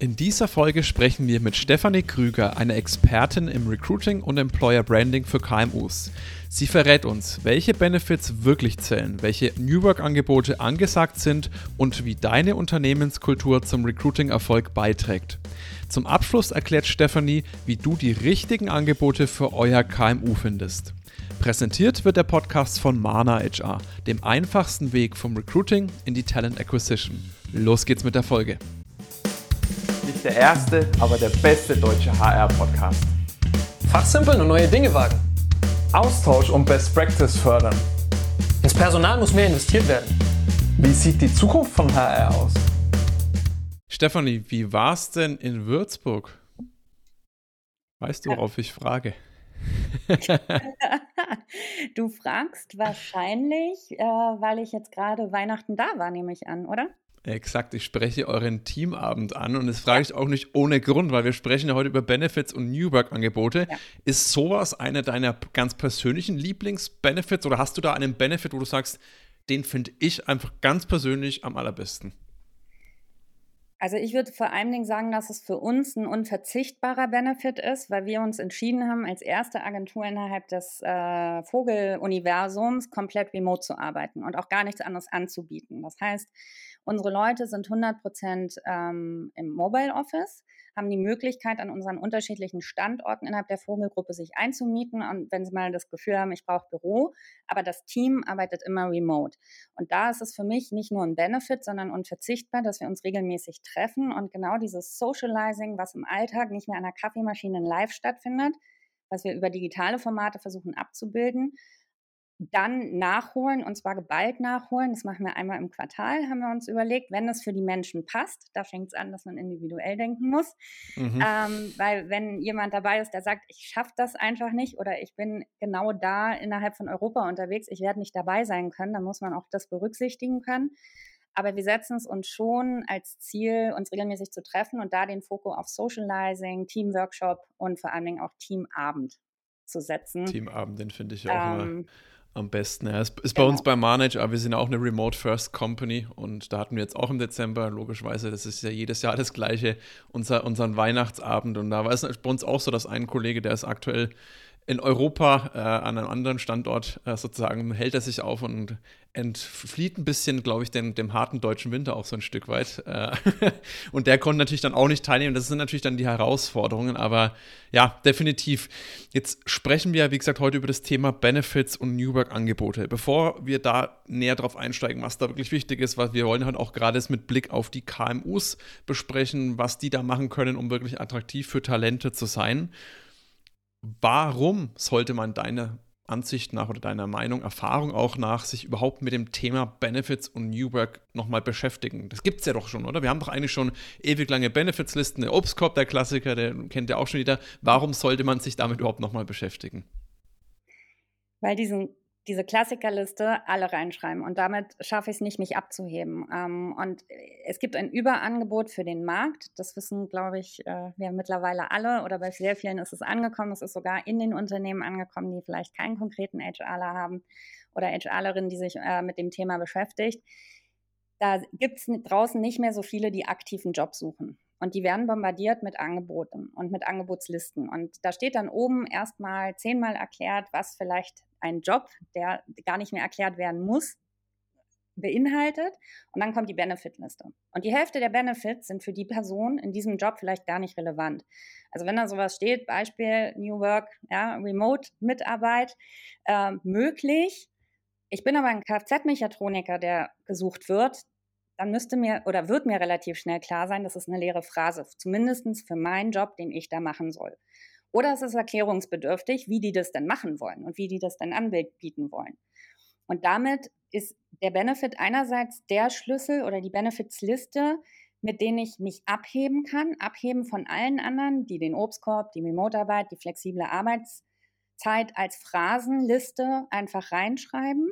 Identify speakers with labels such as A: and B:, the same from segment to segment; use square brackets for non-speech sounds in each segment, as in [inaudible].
A: In dieser Folge sprechen wir mit Stefanie Krüger, einer Expertin im Recruiting und Employer Branding für KMUs. Sie verrät uns, welche Benefits wirklich zählen, welche New Work-Angebote angesagt sind und wie deine Unternehmenskultur zum Recruiting-Erfolg beiträgt. Zum Abschluss erklärt Stefanie, wie du die richtigen Angebote für euer KMU findest. Präsentiert wird der Podcast von Mana HR, dem einfachsten Weg vom Recruiting in die Talent Acquisition. Los geht's mit der Folge
B: nicht der erste, aber der beste deutsche HR-Podcast.
C: Fachsimpeln und neue Dinge wagen.
B: Austausch und Best Practice fördern.
C: Ins Personal muss mehr investiert werden.
B: Wie sieht die Zukunft von HR aus?
A: Stefanie, wie war's denn in Würzburg? Weißt du, worauf ich frage? [laughs]
D: du fragst wahrscheinlich, äh, weil ich jetzt gerade Weihnachten da war, nehme ich an, oder?
A: Exakt, ich spreche euren Teamabend an und das frage ich auch nicht ohne Grund, weil wir sprechen ja heute über Benefits und New Work-Angebote. Ja. Ist sowas einer deiner ganz persönlichen Lieblingsbenefits oder hast du da einen Benefit, wo du sagst, den finde ich einfach ganz persönlich am allerbesten?
D: Also ich würde vor allen Dingen sagen, dass es für uns ein unverzichtbarer Benefit ist, weil wir uns entschieden haben, als erste Agentur innerhalb des äh, Vogeluniversums komplett remote zu arbeiten und auch gar nichts anderes anzubieten. Das heißt, Unsere Leute sind 100 Prozent ähm, im Mobile Office, haben die Möglichkeit, an unseren unterschiedlichen Standorten innerhalb der Vogelgruppe sich einzumieten und wenn sie mal das Gefühl haben, ich brauche Büro, aber das Team arbeitet immer remote. Und da ist es für mich nicht nur ein Benefit, sondern unverzichtbar, dass wir uns regelmäßig treffen und genau dieses Socializing, was im Alltag nicht mehr an der Kaffeemaschine live stattfindet, was wir über digitale Formate versuchen abzubilden, dann nachholen und zwar geballt nachholen. Das machen wir einmal im Quartal, haben wir uns überlegt, wenn es für die Menschen passt. Da fängt es an, dass man individuell denken muss. Mhm. Ähm, weil wenn jemand dabei ist, der sagt, ich schaffe das einfach nicht oder ich bin genau da innerhalb von Europa unterwegs, ich werde nicht dabei sein können, dann muss man auch das berücksichtigen können. Aber wir setzen es uns schon als Ziel, uns regelmäßig zu treffen und da den Fokus auf Socializing, Teamworkshop und vor allen Dingen auch Teamabend zu setzen.
A: Teamabend, den finde ich auch ähm, mal am besten. Ja, es ist bei genau. uns bei Manage, aber wir sind auch eine Remote First Company und da hatten wir jetzt auch im Dezember, logischerweise, das ist ja jedes Jahr das gleiche, unser, unseren Weihnachtsabend und da war es bei uns auch so, dass ein Kollege, der ist aktuell in Europa äh, an einem anderen Standort äh, sozusagen hält er sich auf und entflieht ein bisschen, glaube ich, dem, dem harten deutschen Winter auch so ein Stück weit. Äh, [laughs] und der konnte natürlich dann auch nicht teilnehmen. Das sind natürlich dann die Herausforderungen, aber ja, definitiv. Jetzt sprechen wir, wie gesagt, heute über das Thema Benefits und New Work-Angebote. Bevor wir da näher drauf einsteigen, was da wirklich wichtig ist, was wir wollen halt auch gerade mit Blick auf die KMUs besprechen, was die da machen können, um wirklich attraktiv für Talente zu sein. Warum sollte man deiner Ansicht nach oder deiner Meinung, Erfahrung auch nach, sich überhaupt mit dem Thema Benefits und New Work nochmal beschäftigen? Das gibt es ja doch schon, oder? Wir haben doch eigentlich schon ewig lange Benefits-Listen. Der Obstkorb, der Klassiker, der kennt ja auch schon jeder. Warum sollte man sich damit überhaupt nochmal beschäftigen?
D: Weil diesen diese Klassikerliste alle reinschreiben und damit schaffe ich es nicht, mich abzuheben. Ähm, und es gibt ein Überangebot für den Markt. Das wissen, glaube ich, äh, wir mittlerweile alle oder bei sehr vielen ist es angekommen. Es ist sogar in den Unternehmen angekommen, die vielleicht keinen konkreten HRler haben oder HRlerin, die sich äh, mit dem Thema beschäftigt. Da gibt es draußen nicht mehr so viele, die aktiven Job suchen. Und die werden bombardiert mit Angeboten und mit Angebotslisten. Und da steht dann oben erstmal zehnmal erklärt, was vielleicht ein Job, der gar nicht mehr erklärt werden muss, beinhaltet. Und dann kommt die Benefit-Liste. Und die Hälfte der Benefits sind für die Person in diesem Job vielleicht gar nicht relevant. Also wenn da sowas steht, Beispiel New Work, ja, Remote-Mitarbeit, äh, möglich. Ich bin aber ein Kfz-Mechatroniker, der gesucht wird, dann müsste mir oder wird mir relativ schnell klar sein, das ist eine leere Phrase, zumindest für meinen Job, den ich da machen soll. Oder es ist erklärungsbedürftig, wie die das denn machen wollen und wie die das dann anbieten wollen. Und damit ist der Benefit einerseits der Schlüssel oder die Benefitsliste, mit denen ich mich abheben kann, abheben von allen anderen, die den Obstkorb, die Remote-Arbeit, die flexible Arbeitszeit als Phrasenliste einfach reinschreiben.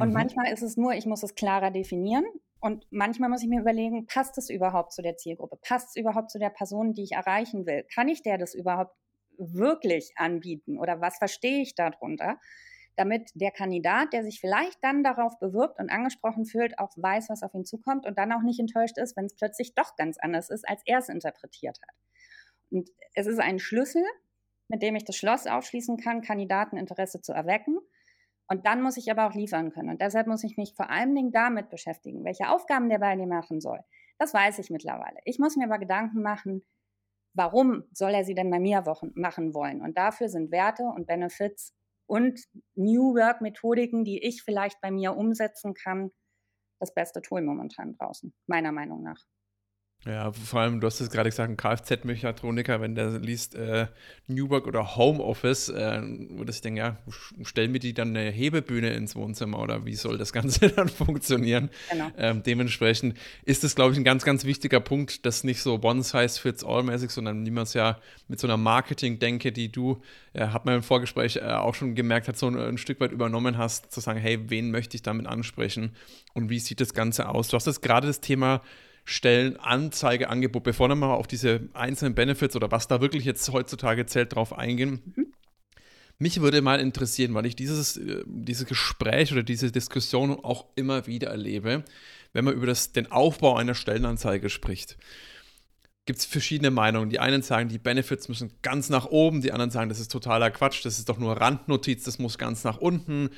D: Und mhm. manchmal ist es nur, ich muss es klarer definieren. Und manchmal muss ich mir überlegen, passt es überhaupt zu der Zielgruppe? Passt es überhaupt zu der Person, die ich erreichen will? Kann ich der das überhaupt wirklich anbieten? Oder was verstehe ich darunter? damit der Kandidat, der sich vielleicht dann darauf bewirbt und angesprochen fühlt, auch weiß, was auf ihn zukommt und dann auch nicht enttäuscht ist, wenn es plötzlich doch ganz anders ist, als er es interpretiert hat. Und es ist ein Schlüssel, mit dem ich das Schloss aufschließen kann, Kandidateninteresse zu erwecken. Und dann muss ich aber auch liefern können. Und deshalb muss ich mich vor allen Dingen damit beschäftigen, welche Aufgaben der bei mir machen soll. Das weiß ich mittlerweile. Ich muss mir aber Gedanken machen, warum soll er sie denn bei mir machen wollen? Und dafür sind Werte und Benefits und New Work-Methodiken, die ich vielleicht bei mir umsetzen kann, das beste Tool momentan draußen, meiner Meinung nach.
A: Ja, vor allem, du hast es gerade gesagt, ein Kfz-Mechatroniker, wenn der liest äh, New Work oder Homeoffice, äh, würde ich denken, ja, stellen mir die dann eine Hebebühne ins Wohnzimmer oder wie soll das Ganze [laughs] dann funktionieren? Genau. Ähm, dementsprechend ist es, glaube ich, ein ganz, ganz wichtiger Punkt, das nicht so One-Size-Fits-All-mäßig, sondern wie man es ja mit so einer Marketing-Denke, die du, äh, hat man im Vorgespräch äh, auch schon gemerkt, hat so ein, ein Stück weit übernommen hast, zu sagen, hey, wen möchte ich damit ansprechen und wie sieht das Ganze aus? Du hast jetzt gerade das Thema Stellenanzeigeangebot, bevor wir mal auf diese einzelnen Benefits oder was da wirklich jetzt heutzutage zählt, drauf eingehen. Mhm. Mich würde mal interessieren, weil ich dieses, äh, dieses Gespräch oder diese Diskussion auch immer wieder erlebe, wenn man über das, den Aufbau einer Stellenanzeige spricht. Gibt es verschiedene Meinungen. Die einen sagen, die Benefits müssen ganz nach oben, die anderen sagen, das ist totaler Quatsch, das ist doch nur Randnotiz, das muss ganz nach unten.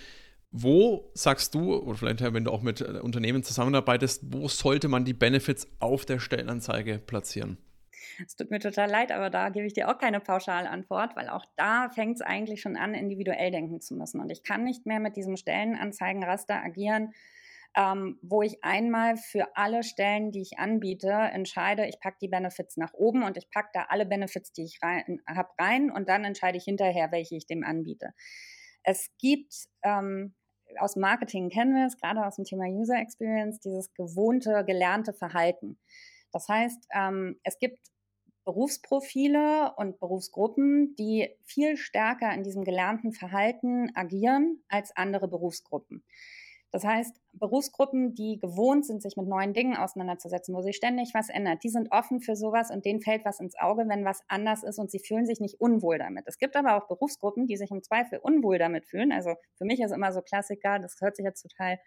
A: Wo sagst du, oder vielleicht wenn du auch mit äh, Unternehmen zusammenarbeitest, wo sollte man die Benefits auf der Stellenanzeige platzieren?
D: Es tut mir total leid, aber da gebe ich dir auch keine Pauschalantwort, weil auch da fängt es eigentlich schon an, individuell denken zu müssen. Und ich kann nicht mehr mit diesem Stellenanzeigenraster agieren, ähm, wo ich einmal für alle Stellen, die ich anbiete, entscheide, ich packe die Benefits nach oben und ich packe da alle Benefits, die ich habe, rein und dann entscheide ich hinterher, welche ich dem anbiete. Es gibt ähm, aus Marketing kennen wir es, gerade aus dem Thema User Experience, dieses gewohnte, gelernte Verhalten. Das heißt, ähm, es gibt Berufsprofile und Berufsgruppen, die viel stärker in diesem gelernten Verhalten agieren als andere Berufsgruppen. Das heißt, Berufsgruppen, die gewohnt sind, sich mit neuen Dingen auseinanderzusetzen, wo sich ständig was ändert, die sind offen für sowas und denen fällt was ins Auge, wenn was anders ist und sie fühlen sich nicht unwohl damit. Es gibt aber auch Berufsgruppen, die sich im Zweifel unwohl damit fühlen. Also für mich ist immer so Klassiker, das hört sich jetzt total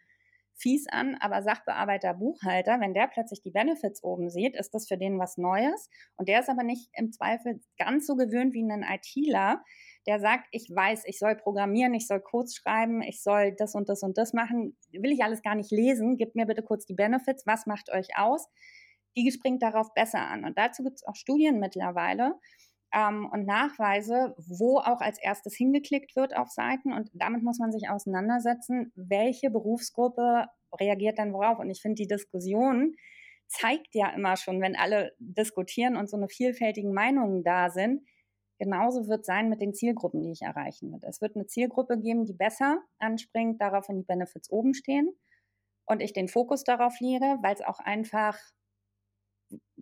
D: fies an, aber Sachbearbeiter, Buchhalter, wenn der plötzlich die Benefits oben sieht, ist das für den was Neues. Und der ist aber nicht im Zweifel ganz so gewöhnt wie ein ITler, der sagt, ich weiß, ich soll programmieren, ich soll Codes schreiben, ich soll das und das und das machen, will ich alles gar nicht lesen, gebt mir bitte kurz die Benefits, was macht euch aus? Die springt darauf besser an. Und dazu gibt es auch Studien mittlerweile ähm, und Nachweise, wo auch als erstes hingeklickt wird auf Seiten. Und damit muss man sich auseinandersetzen, welche Berufsgruppe reagiert dann worauf. Und ich finde, die Diskussion zeigt ja immer schon, wenn alle diskutieren und so eine vielfältigen Meinungen da sind, Genauso wird sein mit den Zielgruppen, die ich erreichen will. Es wird eine Zielgruppe geben, die besser anspringt, darauf, wenn die Benefits oben stehen und ich den Fokus darauf lege, weil es auch einfach ein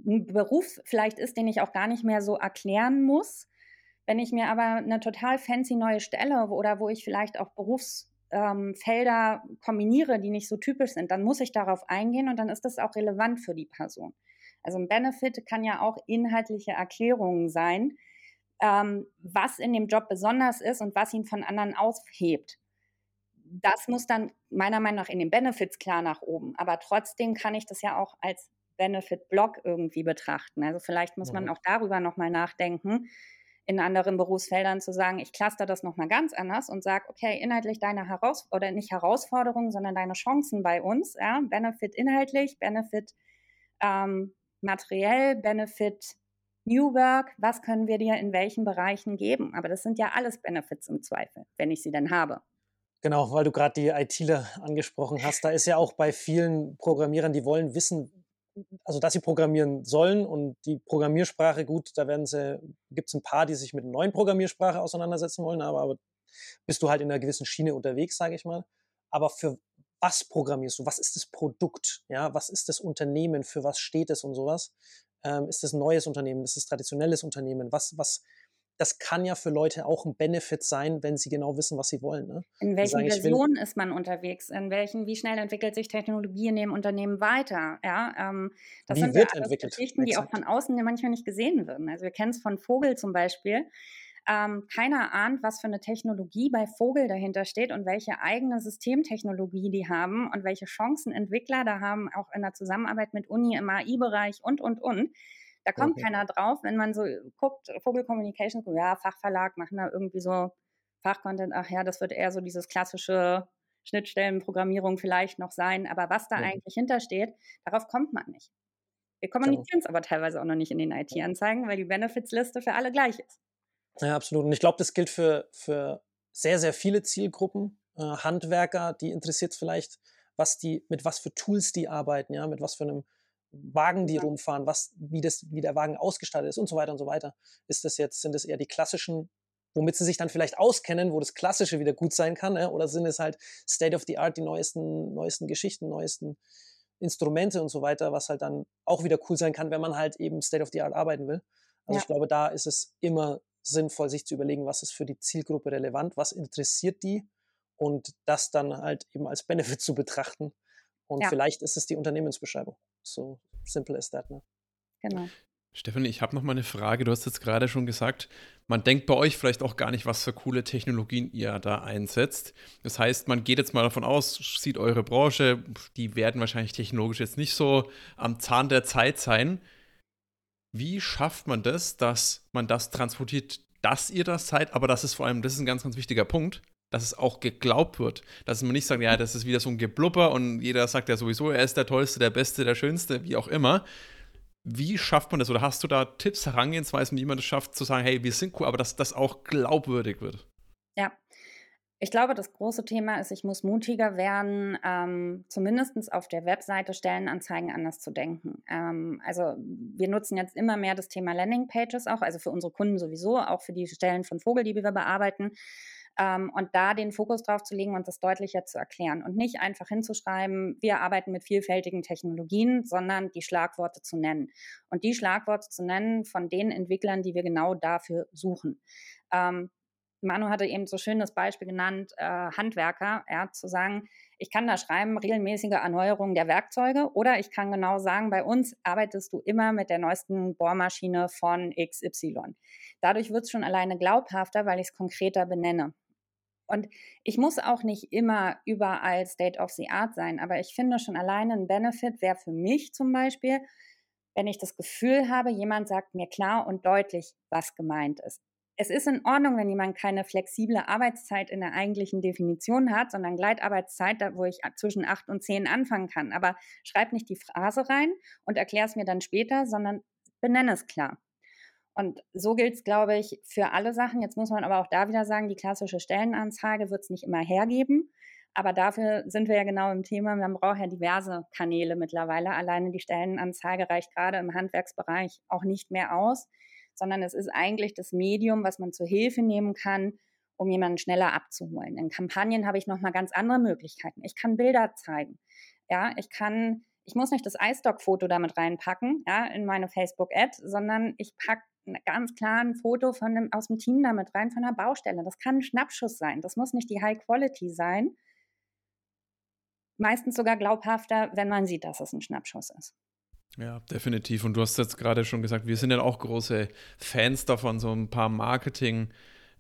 D: Beruf vielleicht ist, den ich auch gar nicht mehr so erklären muss. Wenn ich mir aber eine total fancy neue Stelle oder wo ich vielleicht auch Berufsfelder ähm, kombiniere, die nicht so typisch sind, dann muss ich darauf eingehen und dann ist das auch relevant für die Person. Also ein Benefit kann ja auch inhaltliche Erklärungen sein, ähm, was in dem Job besonders ist und was ihn von anderen aufhebt. Das muss dann meiner Meinung nach in den Benefits klar nach oben. Aber trotzdem kann ich das ja auch als Benefit-Block irgendwie betrachten. Also vielleicht muss man mhm. auch darüber nochmal nachdenken, in anderen Berufsfeldern zu sagen, ich cluster das nochmal ganz anders und sage, okay, inhaltlich deine Heraus oder nicht Herausforderungen, sondern deine Chancen bei uns. Ja? Benefit inhaltlich, Benefit ähm, materiell, Benefit New Work, was können wir dir in welchen Bereichen geben? Aber das sind ja alles Benefits im Zweifel, wenn ich sie denn habe.
E: Genau, weil du gerade die ITler angesprochen hast. Da ist ja auch bei vielen Programmierern, die wollen wissen, also dass sie programmieren sollen und die Programmiersprache, gut, da werden sie, gibt es ein paar, die sich mit einer neuen Programmiersprache auseinandersetzen wollen, aber, aber bist du halt in einer gewissen Schiene unterwegs, sage ich mal. Aber für was programmierst du? Was ist das Produkt? Ja, was ist das Unternehmen? Für was steht es und sowas? Ähm, ist es ein neues Unternehmen? Ist es traditionelles Unternehmen? Was, was, das kann ja für Leute auch ein Benefit sein, wenn sie genau wissen, was sie wollen. Ne?
D: In welchen sagen, Versionen ist man unterwegs? In welchen, wie schnell entwickelt sich Technologie in dem Unternehmen weiter? Ja, ähm, das sind wird ja entwickelt? Geschichten, die auch von außen manchmal nicht gesehen werden. Also wir kennen es von Vogel zum Beispiel. Ähm, keiner ahnt, was für eine Technologie bei Vogel dahinter steht und welche eigene Systemtechnologie die haben und welche Chancen Entwickler da haben, auch in der Zusammenarbeit mit Uni im AI-Bereich und, und, und. Da kommt okay. keiner drauf, wenn man so guckt, Vogel Communications, ja, Fachverlag machen da irgendwie so Fachcontent, ach ja, das wird eher so dieses klassische Schnittstellenprogrammierung vielleicht noch sein, aber was da ja. eigentlich hintersteht, darauf kommt man nicht. Wir kommunizieren es aber teilweise auch noch nicht in den IT-Anzeigen, weil die Benefits-Liste für alle gleich ist.
E: Ja, absolut. Und ich glaube, das gilt für, für sehr, sehr viele Zielgruppen. Äh, Handwerker, die interessiert es vielleicht, was die, mit was für Tools die arbeiten, ja, mit was für einem Wagen die ja. rumfahren, was, wie, das, wie der Wagen ausgestattet ist und so weiter und so weiter. Ist das jetzt, sind das eher die klassischen womit sie sich dann vielleicht auskennen, wo das Klassische wieder gut sein kann, äh? oder sind es halt State of the Art, die neuesten, neuesten Geschichten, neuesten Instrumente und so weiter, was halt dann auch wieder cool sein kann, wenn man halt eben State of the Art arbeiten will. Also ja. ich glaube, da ist es immer sinnvoll, sich zu überlegen, was ist für die Zielgruppe relevant, was interessiert die und das dann halt eben als Benefit zu betrachten. Und ja. vielleicht ist es die Unternehmensbeschreibung. So simple as that. Ne?
A: Genau. Stefanie, ich habe noch mal eine Frage. Du hast jetzt gerade schon gesagt, man denkt bei euch vielleicht auch gar nicht, was für coole Technologien ihr da einsetzt. Das heißt, man geht jetzt mal davon aus, sieht eure Branche, die werden wahrscheinlich technologisch jetzt nicht so am Zahn der Zeit sein. Wie schafft man das, dass man das transportiert, dass ihr das seid, aber das ist vor allem, das ist ein ganz, ganz wichtiger Punkt, dass es auch geglaubt wird. Dass man nicht sagt, ja, das ist wieder so ein Geblubber und jeder sagt ja sowieso, er ist der Tollste, der Beste, der Schönste, wie auch immer, wie schafft man das? Oder hast du da Tipps, Herangehensweisen, wie man das schafft, zu sagen, hey, wir sind cool, aber dass das auch glaubwürdig wird?
D: Ja. Ich glaube, das große Thema ist, ich muss mutiger werden, ähm, zumindest auf der Webseite Stellenanzeigen anders zu denken. Ähm, also wir nutzen jetzt immer mehr das Thema Landingpages auch, also für unsere Kunden sowieso, auch für die Stellen von Vogel, die wir bearbeiten ähm, und da den Fokus drauf zu legen und das deutlicher zu erklären und nicht einfach hinzuschreiben, wir arbeiten mit vielfältigen Technologien, sondern die Schlagworte zu nennen und die Schlagworte zu nennen von den Entwicklern, die wir genau dafür suchen. Ähm, Manu hatte eben so schön das Beispiel genannt, äh, Handwerker, ja, zu sagen, ich kann da schreiben, regelmäßige Erneuerung der Werkzeuge oder ich kann genau sagen, bei uns arbeitest du immer mit der neuesten Bohrmaschine von XY. Dadurch wird es schon alleine glaubhafter, weil ich es konkreter benenne. Und ich muss auch nicht immer überall State of the Art sein, aber ich finde schon alleine ein Benefit wäre für mich zum Beispiel, wenn ich das Gefühl habe, jemand sagt mir klar und deutlich, was gemeint ist. Es ist in Ordnung, wenn jemand keine flexible Arbeitszeit in der eigentlichen Definition hat, sondern Gleitarbeitszeit, wo ich zwischen acht und zehn anfangen kann. Aber schreib nicht die Phrase rein und erklär es mir dann später, sondern benenne es klar. Und so gilt es, glaube ich, für alle Sachen. Jetzt muss man aber auch da wieder sagen, die klassische Stellenanzeige wird es nicht immer hergeben. Aber dafür sind wir ja genau im Thema. Man braucht ja diverse Kanäle mittlerweile. Alleine die Stellenanzeige reicht gerade im Handwerksbereich auch nicht mehr aus, sondern es ist eigentlich das Medium, was man zur Hilfe nehmen kann, um jemanden schneller abzuholen. In Kampagnen habe ich nochmal ganz andere Möglichkeiten. Ich kann Bilder zeigen. Ja, ich kann, ich muss nicht das iStock-Foto damit reinpacken, ja, in meine Facebook-Ad, sondern ich packe ganz klar ein Foto von dem, aus dem Team damit rein, von der Baustelle. Das kann ein Schnappschuss sein. Das muss nicht die High Quality sein. Meistens sogar glaubhafter, wenn man sieht, dass es ein Schnappschuss ist.
A: Ja, definitiv. Und du hast jetzt gerade schon gesagt, wir sind ja auch große Fans davon, so ein paar Marketing-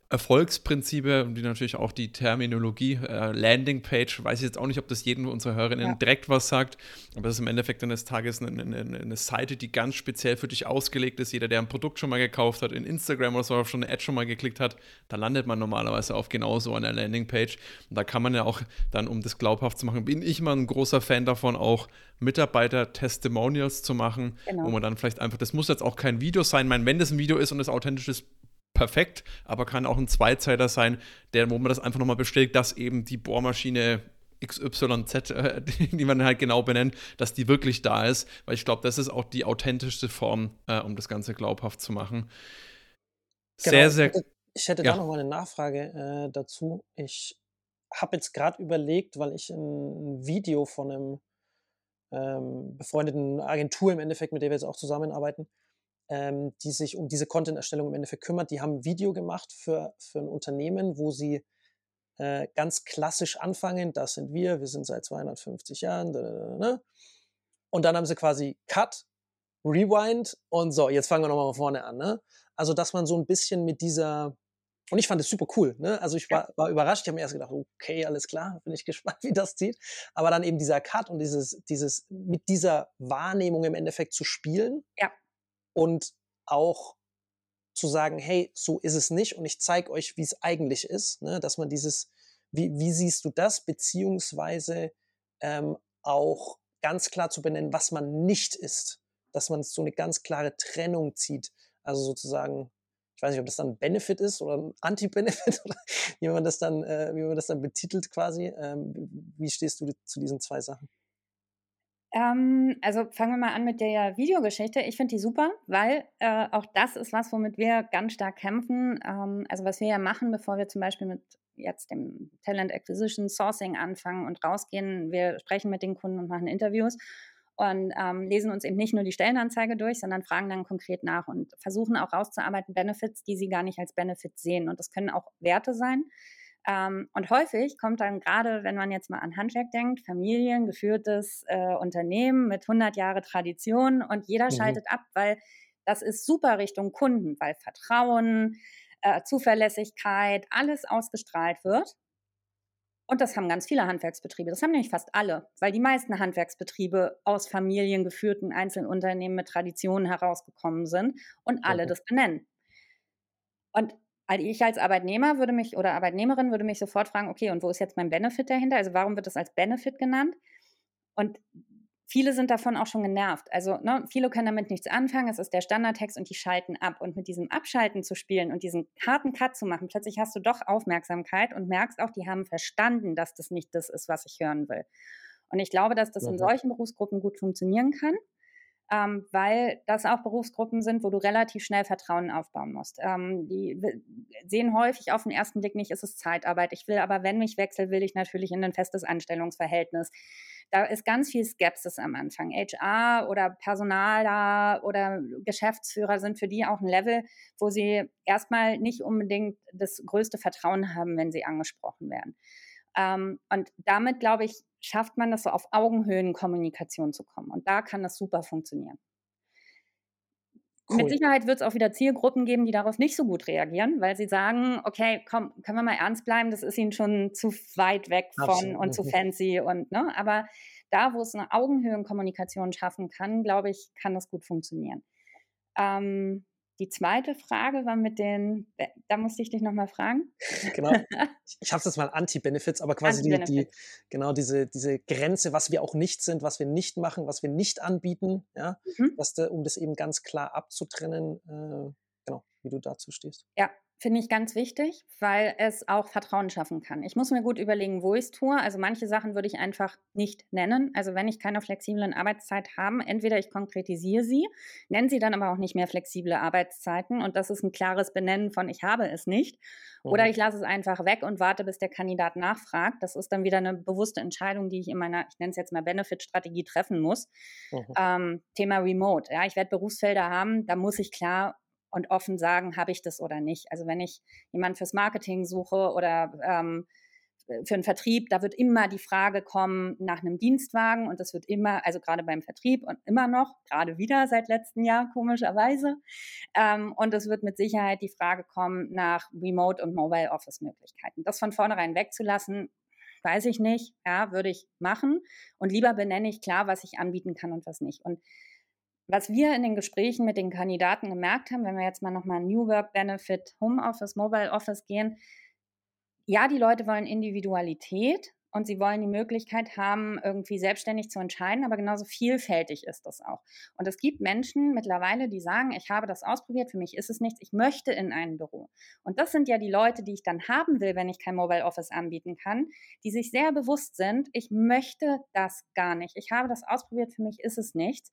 A: Erfolgsprinzipe, die natürlich auch die Terminologie, äh, Landingpage, weiß ich jetzt auch nicht, ob das jedem unserer Hörerinnen ja. direkt was sagt, aber das ist im Endeffekt eines Tages eine, eine, eine, Seite, die ganz speziell für dich ausgelegt ist. Jeder, der ein Produkt schon mal gekauft hat, in Instagram oder so, auf schon eine Ad schon mal geklickt hat, da landet man normalerweise auf genau so einer Landingpage. Und da kann man ja auch dann, um das glaubhaft zu machen, bin ich mal ein großer Fan davon, auch Mitarbeiter-Testimonials zu machen, genau. wo man dann vielleicht einfach, das muss jetzt auch kein Video sein, ich meine, wenn das ein Video ist und es authentisch ist, perfekt, aber kann auch ein Zweizeiler sein, der, wo man das einfach nochmal bestätigt, dass eben die Bohrmaschine XYZ, äh, [laughs] die man halt genau benennt, dass die wirklich da ist, weil ich glaube, das ist auch die authentischste Form, äh, um das Ganze glaubhaft zu machen.
E: Genau, sehr, sehr. Ich hätte, ja. da noch mal eine Nachfrage äh, dazu. Ich habe jetzt gerade überlegt, weil ich ein Video von einem ähm, befreundeten Agentur im Endeffekt, mit der wir jetzt auch zusammenarbeiten, ähm, die sich um diese Content-Erstellung im Endeffekt kümmert. Die haben ein Video gemacht für, für ein Unternehmen, wo sie äh, ganz klassisch anfangen. Das sind wir, wir sind seit 250 Jahren. Da, Und dann haben sie quasi Cut, Rewind und so, jetzt fangen wir nochmal von vorne an. Ne? Also, dass man so ein bisschen mit dieser und ich fand es super cool. Ne? Also ich war, war überrascht. Ich habe mir erst gedacht, okay, alles klar, bin ich [laughs] gespannt, wie das zieht. Aber dann eben dieser Cut und dieses, dieses mit dieser Wahrnehmung im Endeffekt zu spielen.
D: Ja.
E: Und auch zu sagen, hey, so ist es nicht und ich zeige euch, wie es eigentlich ist. Ne? Dass man dieses, wie, wie siehst du das, beziehungsweise ähm, auch ganz klar zu benennen, was man nicht ist. Dass man so eine ganz klare Trennung zieht. Also sozusagen, ich weiß nicht, ob das dann ein Benefit ist oder ein Anti-Benefit [laughs] oder wie man das dann, äh, wie man das dann betitelt quasi. Ähm, wie stehst du zu diesen zwei Sachen?
D: Ähm, also fangen wir mal an mit der Videogeschichte. Ich finde die super, weil äh, auch das ist was, womit wir ganz stark kämpfen. Ähm, also was wir ja machen, bevor wir zum Beispiel mit jetzt dem Talent Acquisition Sourcing anfangen und rausgehen. Wir sprechen mit den Kunden und machen Interviews und ähm, lesen uns eben nicht nur die Stellenanzeige durch, sondern fragen dann konkret nach und versuchen auch rauszuarbeiten Benefits, die sie gar nicht als Benefits sehen. Und das können auch Werte sein. Ähm, und häufig kommt dann gerade, wenn man jetzt mal an Handwerk denkt, familiengeführtes äh, Unternehmen mit 100 Jahre Tradition und jeder mhm. schaltet ab, weil das ist super Richtung Kunden, weil Vertrauen, äh, Zuverlässigkeit, alles ausgestrahlt wird. Und das haben ganz viele Handwerksbetriebe. Das haben nämlich fast alle, weil die meisten Handwerksbetriebe aus familiengeführten Einzelunternehmen mit Traditionen herausgekommen sind und alle okay. das benennen. Und ich als Arbeitnehmer würde mich oder Arbeitnehmerin würde mich sofort fragen, okay, und wo ist jetzt mein Benefit dahinter? Also warum wird das als Benefit genannt? Und viele sind davon auch schon genervt. Also ne, viele können damit nichts anfangen. Es ist der Standardtext und die schalten ab. Und mit diesem Abschalten zu spielen und diesen harten Cut zu machen, plötzlich hast du doch Aufmerksamkeit und merkst auch, die haben verstanden, dass das nicht das ist, was ich hören will. Und ich glaube, dass das in mhm. solchen Berufsgruppen gut funktionieren kann. Ähm, weil das auch Berufsgruppen sind, wo du relativ schnell Vertrauen aufbauen musst. Ähm, die sehen häufig auf den ersten Blick nicht, ist es Zeitarbeit. Ich will aber, wenn ich wechsle, will ich natürlich in ein festes Anstellungsverhältnis. Da ist ganz viel Skepsis am Anfang. HR oder Personaler oder Geschäftsführer sind für die auch ein Level, wo sie erstmal nicht unbedingt das größte Vertrauen haben, wenn sie angesprochen werden. Ähm, und damit, glaube ich, schafft man das so auf Augenhöhen Kommunikation zu kommen. Und da kann das super funktionieren. Cool. Mit Sicherheit wird es auch wieder Zielgruppen geben, die darauf nicht so gut reagieren, weil sie sagen, okay, komm, können wir mal ernst bleiben, das ist ihnen schon zu weit weg von Absolut. und zu fancy und ne, aber da, wo es eine Augenhöhenkommunikation schaffen kann, glaube ich, kann das gut funktionieren. Ähm, die zweite Frage war mit den, da musste ich dich nochmal fragen.
E: Genau. [laughs] Ich habe es jetzt mal Anti-Benefits, aber quasi Anti die, die, genau diese, diese Grenze, was wir auch nicht sind, was wir nicht machen, was wir nicht anbieten, ja, mhm. dass um das eben ganz klar abzutrennen, äh, genau, wie du dazu stehst.
D: Ja, Finde ich ganz wichtig, weil es auch Vertrauen schaffen kann. Ich muss mir gut überlegen, wo ich es tue. Also manche Sachen würde ich einfach nicht nennen. Also wenn ich keine flexiblen Arbeitszeit habe, entweder ich konkretisiere sie, nenne sie dann aber auch nicht mehr flexible Arbeitszeiten und das ist ein klares Benennen von ich habe es nicht. Oder mhm. ich lasse es einfach weg und warte, bis der Kandidat nachfragt. Das ist dann wieder eine bewusste Entscheidung, die ich in meiner, ich nenne es jetzt mal Benefit-Strategie treffen muss. Mhm. Ähm, Thema Remote. Ja, ich werde Berufsfelder haben, da muss ich klar und offen sagen, habe ich das oder nicht. Also wenn ich jemanden fürs Marketing suche oder ähm, für einen Vertrieb, da wird immer die Frage kommen nach einem Dienstwagen und das wird immer, also gerade beim Vertrieb und immer noch, gerade wieder seit letztem Jahr komischerweise. Ähm, und es wird mit Sicherheit die Frage kommen nach Remote und Mobile Office Möglichkeiten. Das von vornherein wegzulassen, weiß ich nicht, ja, würde ich machen und lieber benenne ich klar, was ich anbieten kann und was nicht. Und was wir in den Gesprächen mit den Kandidaten gemerkt haben, wenn wir jetzt mal nochmal New Work Benefit, Home Office, Mobile Office gehen, ja, die Leute wollen Individualität und sie wollen die Möglichkeit haben, irgendwie selbstständig zu entscheiden, aber genauso vielfältig ist das auch. Und es gibt Menschen mittlerweile, die sagen, ich habe das ausprobiert, für mich ist es nichts, ich möchte in ein Büro. Und das sind ja die Leute, die ich dann haben will, wenn ich kein Mobile Office anbieten kann, die sich sehr bewusst sind, ich möchte das gar nicht. Ich habe das ausprobiert, für mich ist es nichts.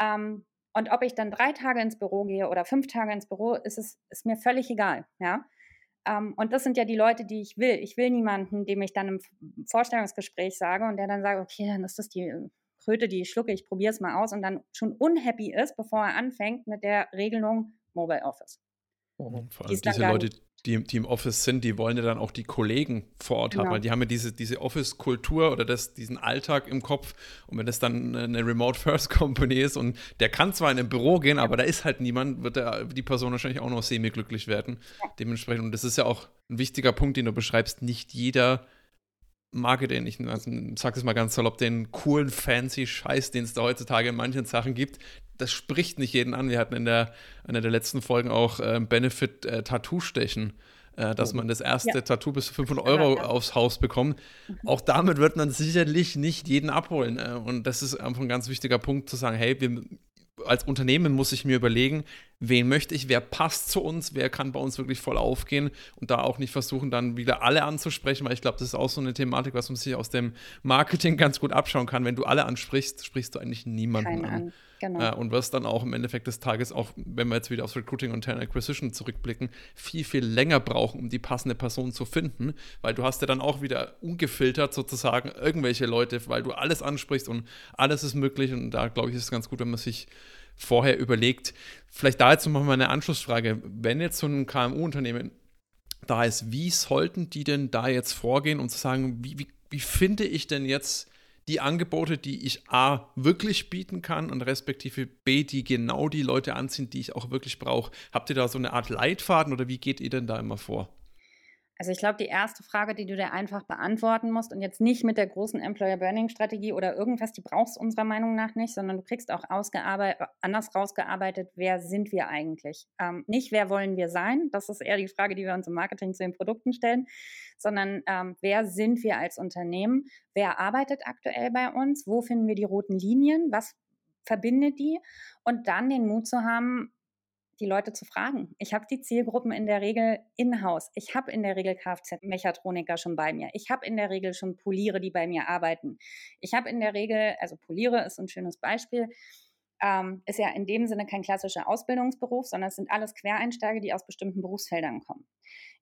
D: Ähm, und ob ich dann drei Tage ins Büro gehe oder fünf Tage ins Büro, ist es ist mir völlig egal. Ja? Ähm, und das sind ja die Leute, die ich will. Ich will niemanden, dem ich dann im Vorstellungsgespräch sage und der dann sagt, okay, dann ist das die Kröte, die ich schlucke, ich probiere es mal aus und dann schon unhappy ist, bevor er anfängt mit der Regelung Mobile Office.
A: Mhm. Vor allem diese Leute, die, die im Office sind, die wollen ja dann auch die Kollegen vor Ort genau. haben, weil die haben ja diese, diese Office-Kultur oder das, diesen Alltag im Kopf. Und wenn das dann eine Remote-First-Company ist und der kann zwar in ein Büro gehen, ja. aber da ist halt niemand, wird der, die Person wahrscheinlich auch noch semi-glücklich werden. Ja. Dementsprechend, und das ist ja auch ein wichtiger Punkt, den du beschreibst, nicht jeder mag den, ich also, sag es mal ganz salopp, den coolen, fancy Scheiß, den es da heutzutage in manchen Sachen gibt, das spricht nicht jeden an. Wir hatten in der, einer der letzten Folgen auch äh, Benefit äh, Tattoo-Stechen, äh, dass oh. man das erste ja. Tattoo bis zu 500 Euro ja, ja. aufs Haus bekommt. Mhm. Auch damit wird man sicherlich nicht jeden abholen. Äh, und das ist einfach ein ganz wichtiger Punkt zu sagen, hey, wir, als Unternehmen muss ich mir überlegen, wen möchte ich, wer passt zu uns, wer kann bei uns wirklich voll aufgehen und da auch nicht versuchen, dann wieder alle anzusprechen, weil ich glaube, das ist auch so eine Thematik, was man sich aus dem Marketing ganz gut abschauen kann. Wenn du alle ansprichst, sprichst du eigentlich niemanden Kein an. an. Genau. Äh, und wirst dann auch im Endeffekt des Tages, auch wenn wir jetzt wieder aufs Recruiting und Talent Acquisition zurückblicken, viel, viel länger brauchen, um die passende Person zu finden, weil du hast ja dann auch wieder ungefiltert sozusagen irgendwelche Leute, weil du alles ansprichst und alles ist möglich und da glaube ich, ist es ganz gut, wenn man sich vorher überlegt. Vielleicht da jetzt nochmal eine Anschlussfrage. Wenn jetzt so ein KMU-Unternehmen da ist, wie sollten die denn da jetzt vorgehen, um zu sagen, wie, wie, wie finde ich denn jetzt die Angebote, die ich A wirklich bieten kann und respektive B, die genau die Leute anziehen, die ich auch wirklich brauche. Habt ihr da so eine Art Leitfaden oder wie geht ihr denn da immer vor?
D: Also ich glaube, die erste Frage, die du dir einfach beantworten musst und jetzt nicht mit der großen Employer Burning Strategie oder irgendwas, die brauchst unserer Meinung nach nicht, sondern du kriegst auch anders rausgearbeitet, wer sind wir eigentlich? Ähm, nicht, wer wollen wir sein? Das ist eher die Frage, die wir uns im Marketing zu den Produkten stellen, sondern ähm, wer sind wir als Unternehmen? Wer arbeitet aktuell bei uns? Wo finden wir die roten Linien? Was verbindet die? Und dann den Mut zu haben, die Leute zu fragen. Ich habe die Zielgruppen in der Regel in-house. Ich habe in der Regel Kfz-Mechatroniker schon bei mir. Ich habe in der Regel schon Poliere, die bei mir arbeiten. Ich habe in der Regel, also Poliere ist ein schönes Beispiel, ähm, ist ja in dem Sinne kein klassischer Ausbildungsberuf, sondern es sind alles Quereinsteiger, die aus bestimmten Berufsfeldern kommen,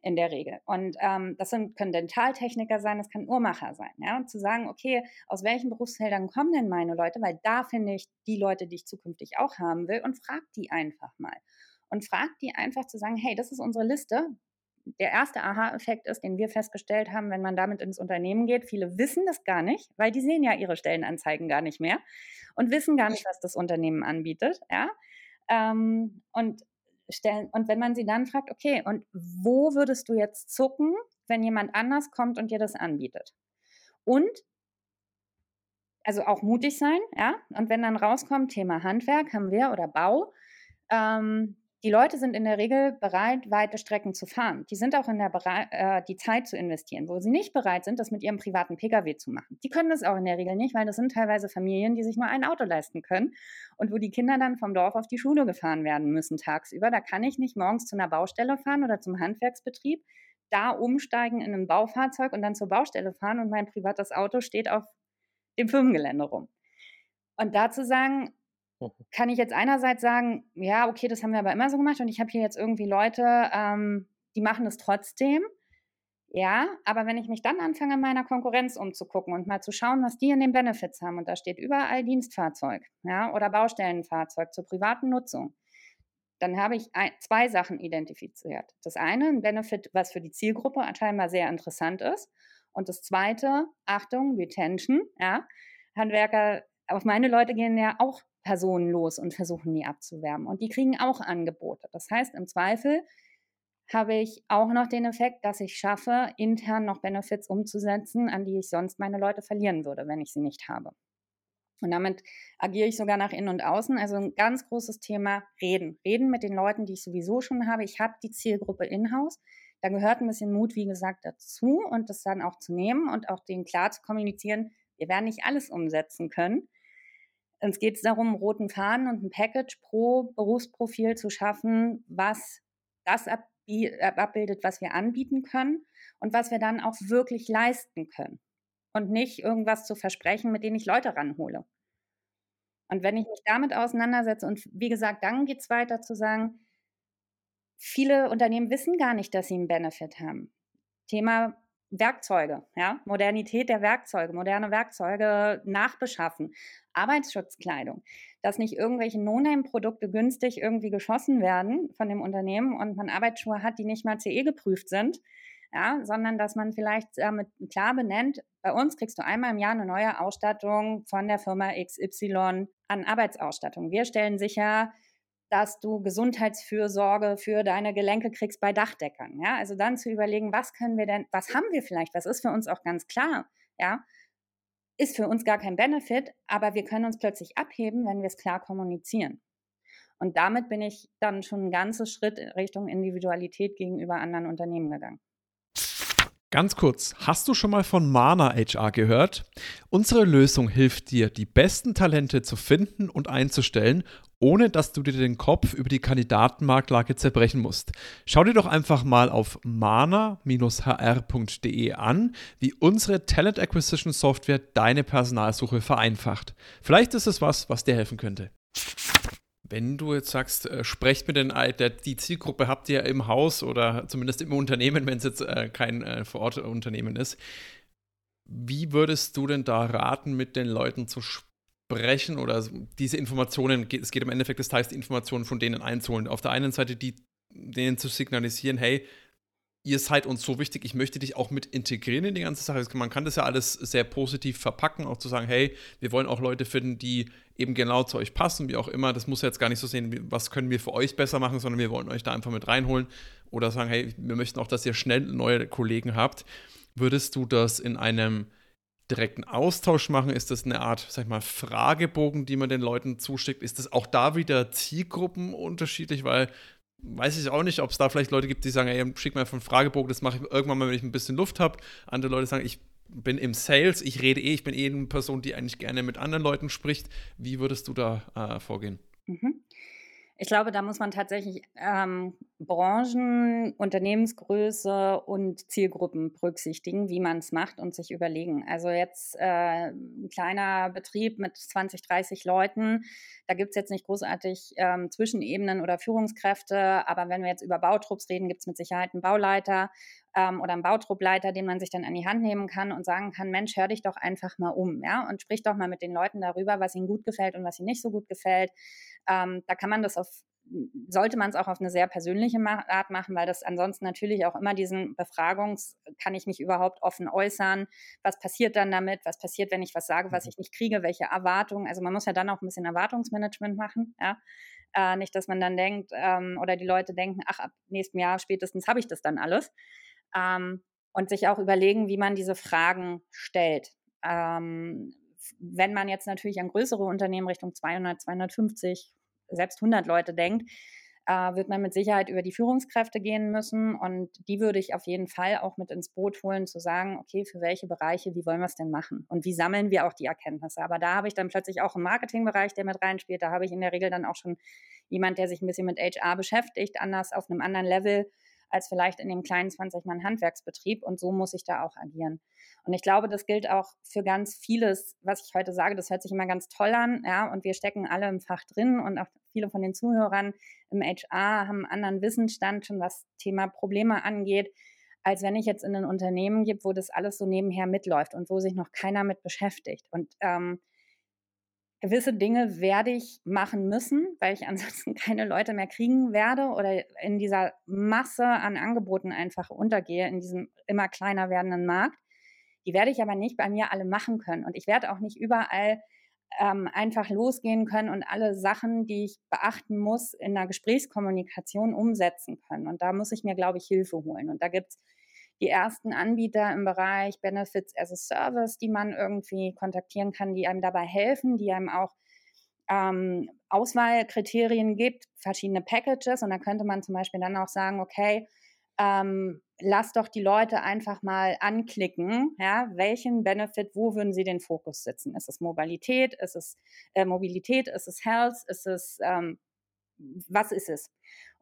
D: in der Regel. Und ähm, das sind, können Dentaltechniker sein, das kann Uhrmacher sein. Ja? Und zu sagen, okay, aus welchen Berufsfeldern kommen denn meine Leute? Weil da finde ich die Leute, die ich zukünftig auch haben will und frag die einfach mal. Und frag die einfach zu sagen, hey, das ist unsere Liste, der erste Aha-Effekt ist, den wir festgestellt haben, wenn man damit ins Unternehmen geht. Viele wissen das gar nicht, weil die sehen ja ihre Stellenanzeigen gar nicht mehr und wissen gar nicht, was das Unternehmen anbietet. Ja? Ähm, und, stellen, und wenn man sie dann fragt, okay, und wo würdest du jetzt zucken, wenn jemand anders kommt und dir das anbietet? Und also auch mutig sein, ja. Und wenn dann rauskommt, Thema Handwerk haben wir oder Bau, ähm, die Leute sind in der Regel bereit, weite Strecken zu fahren. Die sind auch in der Bere äh, die Zeit zu investieren. Wo sie nicht bereit sind, das mit ihrem privaten Pkw zu machen. Die können das auch in der Regel nicht, weil das sind teilweise Familien, die sich nur ein Auto leisten können und wo die Kinder dann vom Dorf auf die Schule gefahren werden müssen tagsüber. Da kann ich nicht morgens zu einer Baustelle fahren oder zum Handwerksbetrieb, da umsteigen in ein Baufahrzeug und dann zur Baustelle fahren und mein privates Auto steht auf dem Firmengelände rum. Und dazu sagen. [laughs] kann ich jetzt einerseits sagen, ja, okay, das haben wir aber immer so gemacht und ich habe hier jetzt irgendwie Leute, ähm, die machen es trotzdem. Ja, aber wenn ich mich dann anfange, meiner Konkurrenz umzugucken und mal zu schauen, was die in den Benefits haben, und da steht überall Dienstfahrzeug ja, oder Baustellenfahrzeug zur privaten Nutzung, dann habe ich ein, zwei Sachen identifiziert. Das eine, ein Benefit, was für die Zielgruppe scheinbar sehr interessant ist. Und das zweite, Achtung, Retention, ja. Handwerker, auf meine Leute gehen ja auch Personen los und versuchen die abzuwerben. Und die kriegen auch Angebote. Das heißt, im Zweifel habe ich auch noch den Effekt, dass ich schaffe, intern noch Benefits umzusetzen, an die ich sonst meine Leute verlieren würde, wenn ich sie nicht habe. Und damit agiere ich sogar nach innen und außen. Also ein ganz großes Thema Reden. Reden mit den Leuten, die ich sowieso schon habe. Ich habe die Zielgruppe in-house. Da gehört ein bisschen Mut, wie gesagt, dazu und das dann auch zu nehmen und auch denen klar zu kommunizieren, wir werden nicht alles umsetzen können. Uns geht es darum, einen roten Faden und ein Package pro Berufsprofil zu schaffen, was das abbildet, was wir anbieten können und was wir dann auch wirklich leisten können. Und nicht irgendwas zu versprechen, mit dem ich Leute ranhole. Und wenn ich mich damit auseinandersetze, und wie gesagt, dann geht es weiter zu sagen, viele Unternehmen wissen gar nicht, dass sie einen Benefit haben. Thema Werkzeuge, ja, Modernität der Werkzeuge, moderne Werkzeuge nachbeschaffen, Arbeitsschutzkleidung, dass nicht irgendwelche No-Name-Produkte günstig irgendwie geschossen werden von dem Unternehmen und man Arbeitsschuhe hat, die nicht mal CE geprüft sind, ja, sondern dass man vielleicht damit klar benennt, bei uns kriegst du einmal im Jahr eine neue Ausstattung von der Firma XY an Arbeitsausstattung. Wir stellen sicher, dass du Gesundheitsfürsorge für deine Gelenke kriegst bei Dachdeckern. Ja, also dann zu überlegen, was können wir denn, was haben wir vielleicht, was ist für uns auch ganz klar, ja, ist für uns gar kein Benefit, aber wir können uns plötzlich abheben, wenn wir es klar kommunizieren. Und damit bin ich dann schon ein ganzes Schritt Richtung Individualität gegenüber anderen Unternehmen gegangen.
A: Ganz kurz, hast du schon mal von Mana HR gehört? Unsere Lösung hilft dir, die besten Talente zu finden und einzustellen, ohne dass du dir den Kopf über die Kandidatenmarktlage zerbrechen musst. Schau dir doch einfach mal auf mana-hr.de an, wie unsere Talent Acquisition Software deine Personalsuche vereinfacht. Vielleicht ist es was, was dir helfen könnte. Wenn du jetzt sagst, äh, sprecht mit den der, die Zielgruppe habt ihr im Haus oder zumindest im Unternehmen, wenn es jetzt äh, kein äh, Vorortunternehmen ist, wie würdest du denn da raten, mit den Leuten zu sprechen oder diese Informationen, es geht im Endeffekt des Teils, die Informationen von denen einzuholen. Auf der einen Seite die, denen zu signalisieren, hey, ihr seid uns so wichtig, ich möchte dich auch mit integrieren in die ganze Sache. Man kann das ja alles sehr positiv verpacken, auch zu sagen, hey, wir wollen auch Leute finden, die eben genau zu euch passen, wie auch immer. Das muss jetzt gar nicht so sehen, was können wir für euch besser machen, sondern wir wollen euch da einfach mit reinholen oder sagen, hey, wir möchten auch, dass ihr schnell neue Kollegen habt. Würdest du das in einem direkten Austausch machen? Ist das eine Art, sag ich mal, Fragebogen, die man den Leuten zuschickt? Ist das auch da wieder Zielgruppen unterschiedlich? Weil weiß ich auch nicht, ob es da vielleicht Leute gibt, die sagen, ey, schick mir einfach einen Fragebogen, das mache ich irgendwann mal, wenn ich ein bisschen Luft habe. Andere Leute sagen, ich bin im Sales, ich rede eh, ich bin eh eine Person, die eigentlich gerne mit anderen Leuten spricht. Wie würdest du da äh, vorgehen?
D: Mhm. Ich glaube, da muss man tatsächlich ähm, Branchen, Unternehmensgröße und Zielgruppen berücksichtigen, wie man es macht und sich überlegen. Also jetzt äh, ein kleiner Betrieb mit 20, 30 Leuten, da gibt es jetzt nicht großartig ähm, Zwischenebenen oder Führungskräfte, aber wenn wir jetzt über Bautrupps reden, gibt es mit Sicherheit einen Bauleiter ähm, oder einen Bautruppleiter, den man sich dann an die Hand nehmen kann und sagen kann, Mensch, hör dich doch einfach mal um, ja, und sprich doch mal mit den Leuten darüber, was ihnen gut gefällt und was ihnen nicht so gut gefällt. Ähm, da kann man das auf sollte man es auch auf eine sehr persönliche Art machen, weil das ansonsten natürlich auch immer diesen Befragungs, kann ich mich überhaupt offen äußern, was passiert dann damit, was passiert, wenn ich was sage, was mhm. ich nicht kriege, welche Erwartungen, also man muss ja dann auch ein bisschen Erwartungsmanagement machen, ja. Äh, nicht, dass man dann denkt, ähm, oder die Leute denken, ach, ab nächstem Jahr spätestens habe ich das dann alles. Ähm, und sich auch überlegen, wie man diese Fragen stellt. Ähm, wenn man jetzt natürlich an größere Unternehmen Richtung 200, 250, selbst 100 Leute denkt, äh, wird man mit Sicherheit über die Führungskräfte gehen müssen. Und die würde ich auf jeden Fall auch mit ins Boot holen, zu sagen, okay, für welche Bereiche, wie wollen wir es denn machen? Und wie sammeln wir auch die Erkenntnisse? Aber da habe ich dann plötzlich auch einen Marketingbereich, der mit reinspielt. Da habe ich in der Regel dann auch schon jemand, der sich ein bisschen mit HR beschäftigt, anders auf einem anderen Level als vielleicht in dem kleinen 20-Mann-Handwerksbetrieb. Und so muss ich da auch agieren. Und ich glaube, das gilt auch für ganz vieles, was ich heute sage. Das hört sich immer ganz toll an, ja, und wir stecken alle im Fach drin und auch viele von den Zuhörern im HR haben einen anderen Wissensstand schon, was Thema Probleme angeht, als wenn ich jetzt in ein Unternehmen gebe, wo das alles so nebenher mitläuft und wo sich noch keiner mit beschäftigt. Und ähm, gewisse Dinge werde ich machen müssen, weil ich [laughs] ansonsten keine Leute mehr kriegen werde oder in dieser Masse an Angeboten einfach untergehe, in diesem immer kleiner werdenden Markt. Die werde ich aber nicht bei mir alle machen können. Und ich werde auch nicht überall ähm, einfach losgehen können und alle Sachen, die ich beachten muss, in einer Gesprächskommunikation umsetzen können. Und da muss ich mir, glaube ich, Hilfe holen. Und da gibt es die ersten Anbieter im Bereich Benefits as a Service, die man irgendwie kontaktieren kann, die einem dabei helfen, die einem auch ähm, Auswahlkriterien gibt, verschiedene Packages. Und da könnte man zum Beispiel dann auch sagen, okay, ähm, lass doch die Leute einfach mal anklicken, ja, welchen Benefit, wo würden sie den Fokus setzen? Ist es Mobilität, ist es äh, Mobilität, ist es Health, ist es, ähm, was ist es?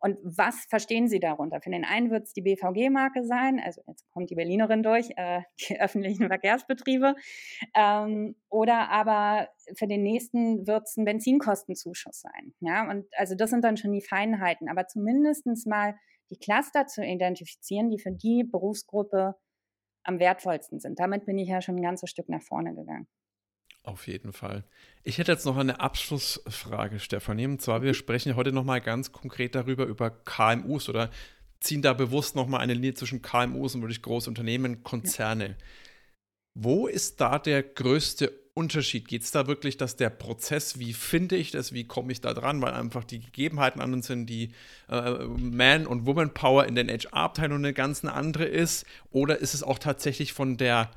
D: Und was verstehen Sie darunter? Für den einen wird es die BVG-Marke sein, also jetzt kommt die Berlinerin durch, äh, [laughs] die öffentlichen Verkehrsbetriebe, ähm, oder aber für den nächsten wird es ein Benzinkostenzuschuss sein. Ja, und also das sind dann schon die Feinheiten, aber zumindest mal die Cluster zu identifizieren, die für die Berufsgruppe am wertvollsten sind. Damit bin ich ja schon ein ganzes Stück nach vorne gegangen.
A: Auf jeden Fall. Ich hätte jetzt noch eine Abschlussfrage, Stefanie. Und zwar, wir sprechen heute nochmal ganz konkret darüber, über KMUs oder ziehen da bewusst nochmal eine Linie zwischen KMUs und wirklich große Unternehmen, Konzerne. Ja. Wo ist da der größte Unterschied? Geht es da wirklich, dass der Prozess, wie finde ich das, wie komme ich da dran, weil einfach die Gegebenheiten anderen sind, die äh, Man- und Woman-Power in den HR-Abteilungen eine ganz andere ist? Oder ist es auch tatsächlich von der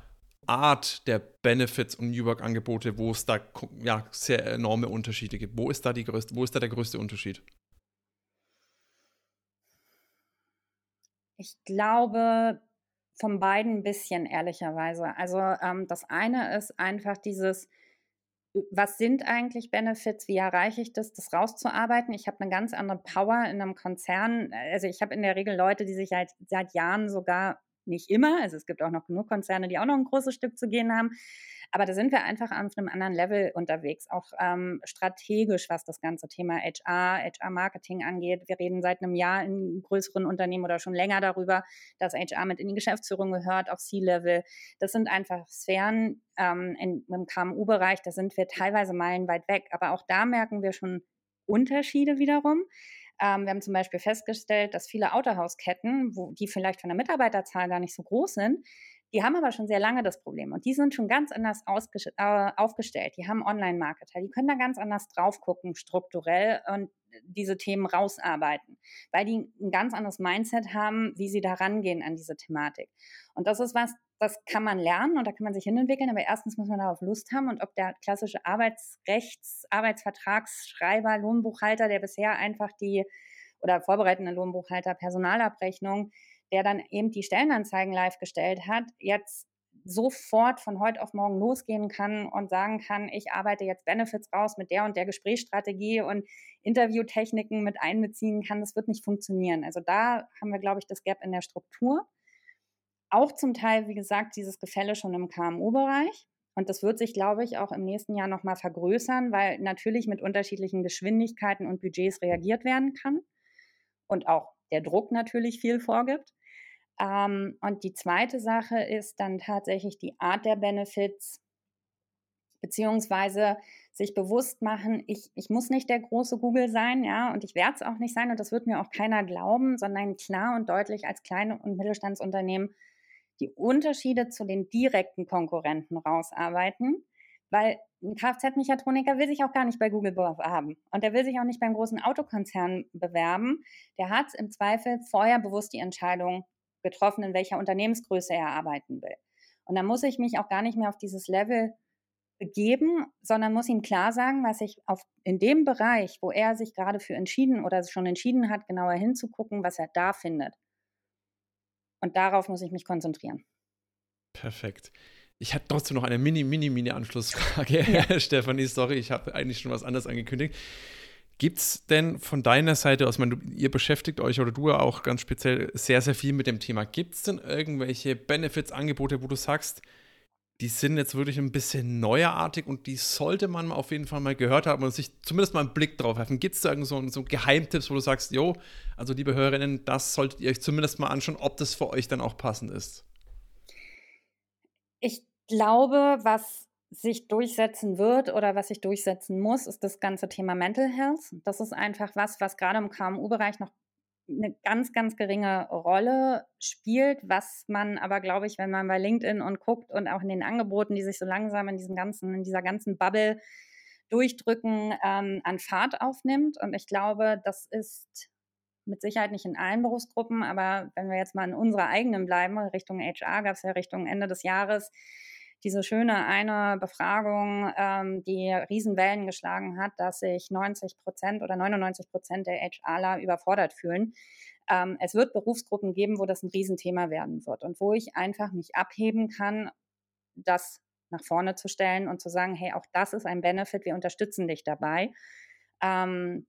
A: Art der Benefits und New Work-Angebote, wo es da ja, sehr enorme Unterschiede gibt? Wo ist da, die größte, wo ist da der größte Unterschied?
D: Ich glaube, von beiden ein bisschen, ehrlicherweise. Also ähm, das eine ist einfach dieses, was sind eigentlich Benefits, wie erreiche ich das, das rauszuarbeiten. Ich habe eine ganz andere Power in einem Konzern. Also ich habe in der Regel Leute, die sich halt seit Jahren sogar nicht immer, also es gibt auch noch genug Konzerne, die auch noch ein großes Stück zu gehen haben, aber da sind wir einfach auf einem anderen Level unterwegs, auch ähm, strategisch, was das ganze Thema HR, HR-Marketing angeht. Wir reden seit einem Jahr in größeren Unternehmen oder schon länger darüber, dass HR mit in die Geschäftsführung gehört, auf C-Level. Das sind einfach Sphären ähm, in, im KMU-Bereich, da sind wir teilweise meilenweit weg. Aber auch da merken wir schon Unterschiede wiederum. Ähm, wir haben zum Beispiel festgestellt, dass viele Autohausketten, wo die vielleicht von der Mitarbeiterzahl gar nicht so groß sind, die haben aber schon sehr lange das Problem und die sind schon ganz anders äh, aufgestellt. Die haben Online-Marketer, die können da ganz anders drauf gucken, strukturell und diese Themen rausarbeiten, weil die ein ganz anderes Mindset haben, wie sie da rangehen an diese Thematik. Und das ist was, das kann man lernen und da kann man sich hinentwickeln, aber erstens muss man darauf Lust haben und ob der klassische Arbeitsrechts-, Arbeitsvertragsschreiber, Lohnbuchhalter, der bisher einfach die oder vorbereitende Lohnbuchhalter, Personalabrechnung, der dann eben die Stellenanzeigen live gestellt hat, jetzt sofort von heute auf morgen losgehen kann und sagen kann, ich arbeite jetzt Benefits raus mit der und der Gesprächsstrategie und Interviewtechniken mit einbeziehen kann, das wird nicht funktionieren. Also da haben wir, glaube ich, das Gap in der Struktur. Auch zum Teil, wie gesagt, dieses Gefälle schon im KMU-Bereich. Und das wird sich, glaube ich, auch im nächsten Jahr nochmal vergrößern, weil natürlich mit unterschiedlichen Geschwindigkeiten und Budgets reagiert werden kann und auch der Druck natürlich viel vorgibt. Ähm, und die zweite Sache ist dann tatsächlich die Art der Benefits, beziehungsweise sich bewusst machen, ich, ich muss nicht der große Google sein, ja, und ich werde es auch nicht sein und das wird mir auch keiner glauben, sondern klar und deutlich als kleine und Mittelstandsunternehmen die Unterschiede zu den direkten Konkurrenten rausarbeiten, weil ein Kfz-Mechatroniker will sich auch gar nicht bei Google bewerben und der will sich auch nicht beim großen Autokonzern bewerben. Der hat im Zweifel vorher bewusst die Entscheidung getroffen, in welcher Unternehmensgröße er arbeiten will. Und dann muss ich mich auch gar nicht mehr auf dieses Level begeben, sondern muss ihm klar sagen, was ich auf, in dem Bereich, wo er sich gerade für entschieden oder schon entschieden hat, genauer hinzugucken, was er da findet. Und darauf muss ich mich konzentrieren.
A: Perfekt. Ich hatte trotzdem noch eine mini, mini, mini Anschlussfrage, [laughs] ja. [laughs] Stefanie. Sorry, ich habe eigentlich schon was anderes angekündigt. Gibt es denn von deiner Seite aus, meine, ihr beschäftigt euch oder du auch ganz speziell sehr, sehr viel mit dem Thema. Gibt es denn irgendwelche Benefits, Angebote, wo du sagst, die sind jetzt wirklich ein bisschen neuartig und die sollte man auf jeden Fall mal gehört haben und sich zumindest mal einen Blick drauf werfen. Gibt es da irgend so, so Geheimtipps, wo du sagst, jo, also liebe Hörerinnen, das solltet ihr euch zumindest mal anschauen, ob das für euch dann auch passend ist?
D: Ich glaube, was sich durchsetzen wird oder was sich durchsetzen muss, ist das ganze Thema Mental Health. Das ist einfach was, was gerade im KMU-Bereich noch eine ganz, ganz geringe Rolle spielt, was man aber, glaube ich, wenn man bei LinkedIn und guckt und auch in den Angeboten, die sich so langsam in diesem ganzen, in dieser ganzen Bubble durchdrücken, ähm, an Fahrt aufnimmt. Und ich glaube, das ist mit Sicherheit nicht in allen Berufsgruppen, aber wenn wir jetzt mal in unserer eigenen bleiben, Richtung HR gab es ja Richtung Ende des Jahres diese schöne eine Befragung, ähm, die Riesenwellen geschlagen hat, dass sich 90 Prozent oder 99 Prozent der HRler überfordert fühlen. Ähm, es wird Berufsgruppen geben, wo das ein Riesenthema werden wird und wo ich einfach mich abheben kann, das nach vorne zu stellen und zu sagen, hey, auch das ist ein Benefit, wir unterstützen dich dabei. Ähm,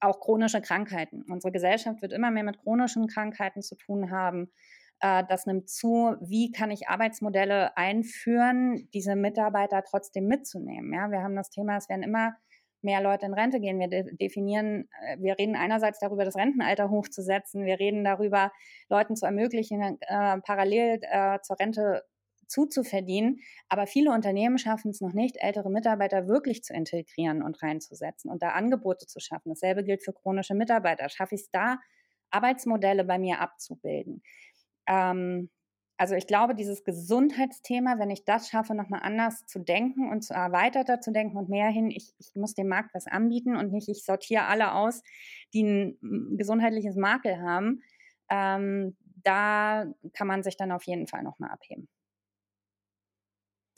D: auch chronische Krankheiten. Unsere Gesellschaft wird immer mehr mit chronischen Krankheiten zu tun haben. Äh, das nimmt zu. Wie kann ich Arbeitsmodelle einführen, diese Mitarbeiter trotzdem mitzunehmen? Ja, wir haben das Thema, es werden immer mehr Leute in Rente gehen. Wir definieren, äh, wir reden einerseits darüber, das Rentenalter [laughs] hochzusetzen. Wir reden darüber, Leuten zu ermöglichen, äh, parallel äh, zur Rente zuzuverdienen. Aber viele Unternehmen schaffen es noch nicht, ältere Mitarbeiter wirklich zu integrieren und reinzusetzen und da Angebote zu schaffen. Dasselbe gilt für chronische Mitarbeiter. Schaffe ich es da, Arbeitsmodelle bei mir abzubilden? Ähm, also ich glaube, dieses Gesundheitsthema, wenn ich das schaffe, nochmal anders zu denken und zu erweiterter zu denken und mehr hin, ich, ich muss dem Markt was anbieten und nicht, ich sortiere alle aus, die ein gesundheitliches Makel haben, ähm, da kann man sich dann auf jeden Fall nochmal abheben.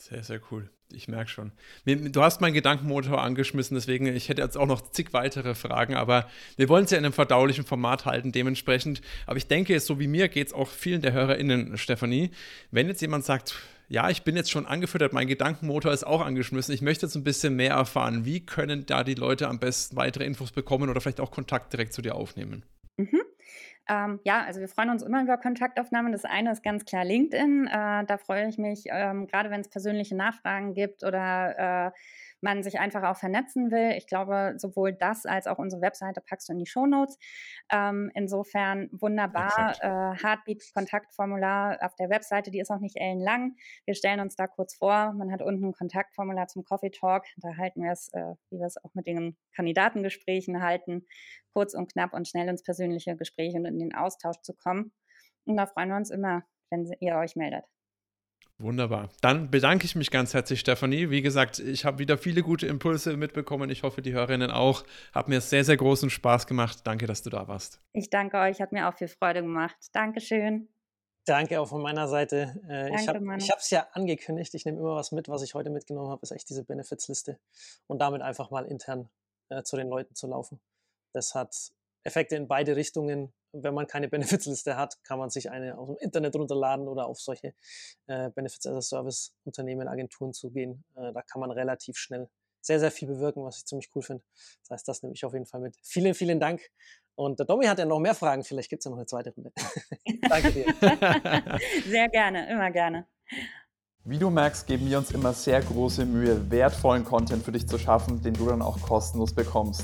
A: Sehr, sehr cool. Ich merke schon. Du hast meinen Gedankenmotor angeschmissen, deswegen, ich hätte jetzt auch noch zig weitere Fragen, aber wir wollen es ja in einem verdaulichen Format halten, dementsprechend. Aber ich denke, so wie mir geht es auch vielen der HörerInnen, Stefanie. Wenn jetzt jemand sagt, ja, ich bin jetzt schon angefüttert, mein Gedankenmotor ist auch angeschmissen, ich möchte jetzt ein bisschen mehr erfahren, wie können da die Leute am besten weitere Infos bekommen oder vielleicht auch Kontakt direkt zu dir aufnehmen?
D: Ähm, ja, also wir freuen uns immer über Kontaktaufnahmen. Das eine ist ganz klar LinkedIn. Äh, da freue ich mich, ähm, gerade wenn es persönliche Nachfragen gibt oder äh, man sich einfach auch vernetzen will. Ich glaube, sowohl das als auch unsere Webseite packst du in die Shownotes. Ähm, insofern wunderbar. Äh, Heartbeat-Kontaktformular auf der Webseite, die ist auch nicht ellenlang. Wir stellen uns da kurz vor. Man hat unten ein Kontaktformular zum Coffee Talk. Da halten wir es, äh, wie wir es auch mit den Kandidatengesprächen halten, kurz und knapp und schnell ins persönliche Gespräch und in den Austausch zu kommen. Und da freuen wir uns immer, wenn ihr euch meldet.
A: Wunderbar. Dann bedanke ich mich ganz herzlich, Stefanie. Wie gesagt, ich habe wieder viele gute Impulse mitbekommen. Ich hoffe, die Hörerinnen auch. Hat mir sehr, sehr großen Spaß gemacht. Danke, dass du da warst.
D: Ich danke euch. Hat mir auch viel Freude gemacht. Dankeschön.
E: Danke auch von meiner Seite. Äh, Danke, ich habe es ja angekündigt. Ich nehme immer was mit. Was ich heute mitgenommen habe, ist echt diese Benefits-Liste. Und damit einfach mal intern äh, zu den Leuten zu laufen. Das hat Effekte in beide Richtungen wenn man keine Benefits-Liste hat, kann man sich eine aus dem Internet runterladen oder auf solche äh, Benefits as a Service Unternehmen, Agenturen zugehen. Äh, da kann man relativ schnell sehr, sehr viel bewirken, was ich ziemlich cool finde. Das heißt, das nehme ich auf jeden Fall mit. Vielen, vielen Dank. Und der Domi hat ja noch mehr Fragen. Vielleicht gibt es ja noch eine zweite Runde. [laughs] Danke dir. [laughs]
D: Sehr gerne, immer gerne.
B: Wie du merkst, geben wir uns immer sehr große Mühe, wertvollen Content für dich zu schaffen, den du dann auch kostenlos bekommst.